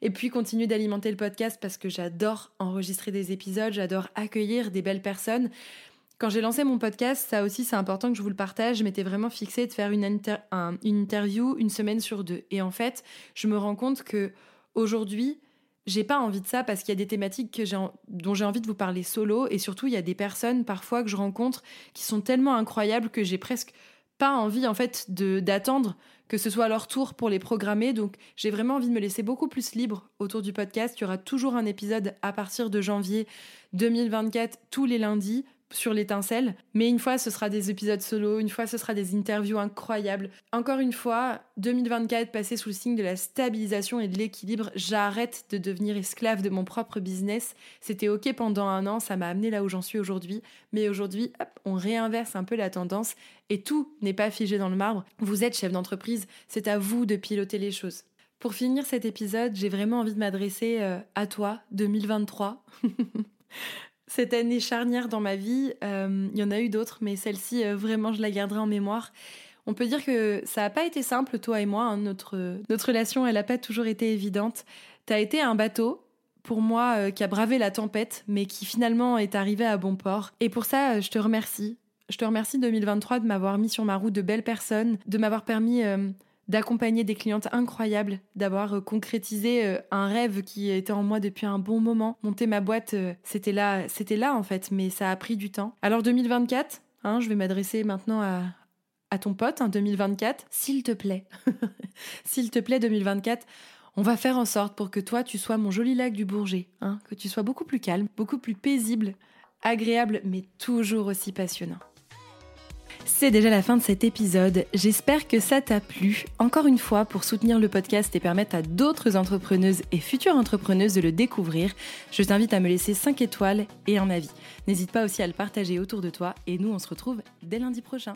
Et puis continuer d'alimenter le podcast parce que j'adore enregistrer des épisodes, j'adore accueillir des belles personnes. Quand j'ai lancé mon podcast, ça aussi c'est important que je vous le partage, je m'étais vraiment fixée de faire une, interview une semaine sur deux. Et en fait, je me rends compte que aujourd'hui, j'ai pas envie de ça parce qu'il y a des thématiques que dont j'ai envie de vous parler solo et surtout il y a des personnes parfois que je rencontre qui sont tellement incroyables que j'ai presque pas envie en fait d'attendre que ce soit leur tour pour les programmer. Donc j'ai vraiment envie de me laisser beaucoup plus libre autour du podcast. Il y aura toujours un épisode à partir de janvier 2024 tous les lundis sur l'étincelle. Mais une fois, ce sera des épisodes solo, une fois, ce sera des interviews incroyables. Encore une fois, 2024, passé sous le signe de la stabilisation et de l'équilibre, j'arrête de devenir esclave de mon propre business. C'était ok pendant un an, ça m'a amené là où j'en suis aujourd'hui. Mais aujourd'hui, on réinverse un peu la tendance et tout n'est pas figé dans le marbre. Vous êtes chef d'entreprise, c'est à vous de piloter les choses. Pour finir cet épisode, j'ai vraiment envie de m'adresser euh, à toi, 2023. Cette année charnière dans ma vie, euh, il y en a eu d'autres, mais celle-ci, euh, vraiment, je la garderai en mémoire. On peut dire que ça n'a pas été simple, toi et moi. Hein. notre, notre relation, elle n'a pas toujours été évidente. Tu as été un bateau, pour moi, euh, qui a bravé la tempête, mais qui finalement est arrivé à bon port. Et pour ça, je te remercie. Je te remercie 2023 de m'avoir mis sur ma route de belles personnes, de m'avoir permis d'accompagner des clientes incroyables, d'avoir euh, concrétisé euh, un rêve qui était en moi depuis un bon moment. Monter ma boîte, euh, c'était là, c'était là en fait, mais ça a pris du temps. Alors 2024, hein, je vais m'adresser maintenant à, à ton pote, hein, 2024, s'il te plaît, s'il te plaît 2024, on va faire en sorte pour que toi tu sois mon joli lac du Bourget, hein, que tu sois beaucoup plus calme, beaucoup plus paisible, agréable, mais toujours aussi passionnant. C'est déjà la fin de cet épisode. J'espère que ça t'a plu. Encore une fois, pour soutenir le podcast et permettre à d'autres entrepreneuses et futures entrepreneuses de le découvrir, je t'invite à me laisser 5 étoiles et un avis. N'hésite pas aussi à le partager autour de toi et nous on se retrouve dès lundi prochain.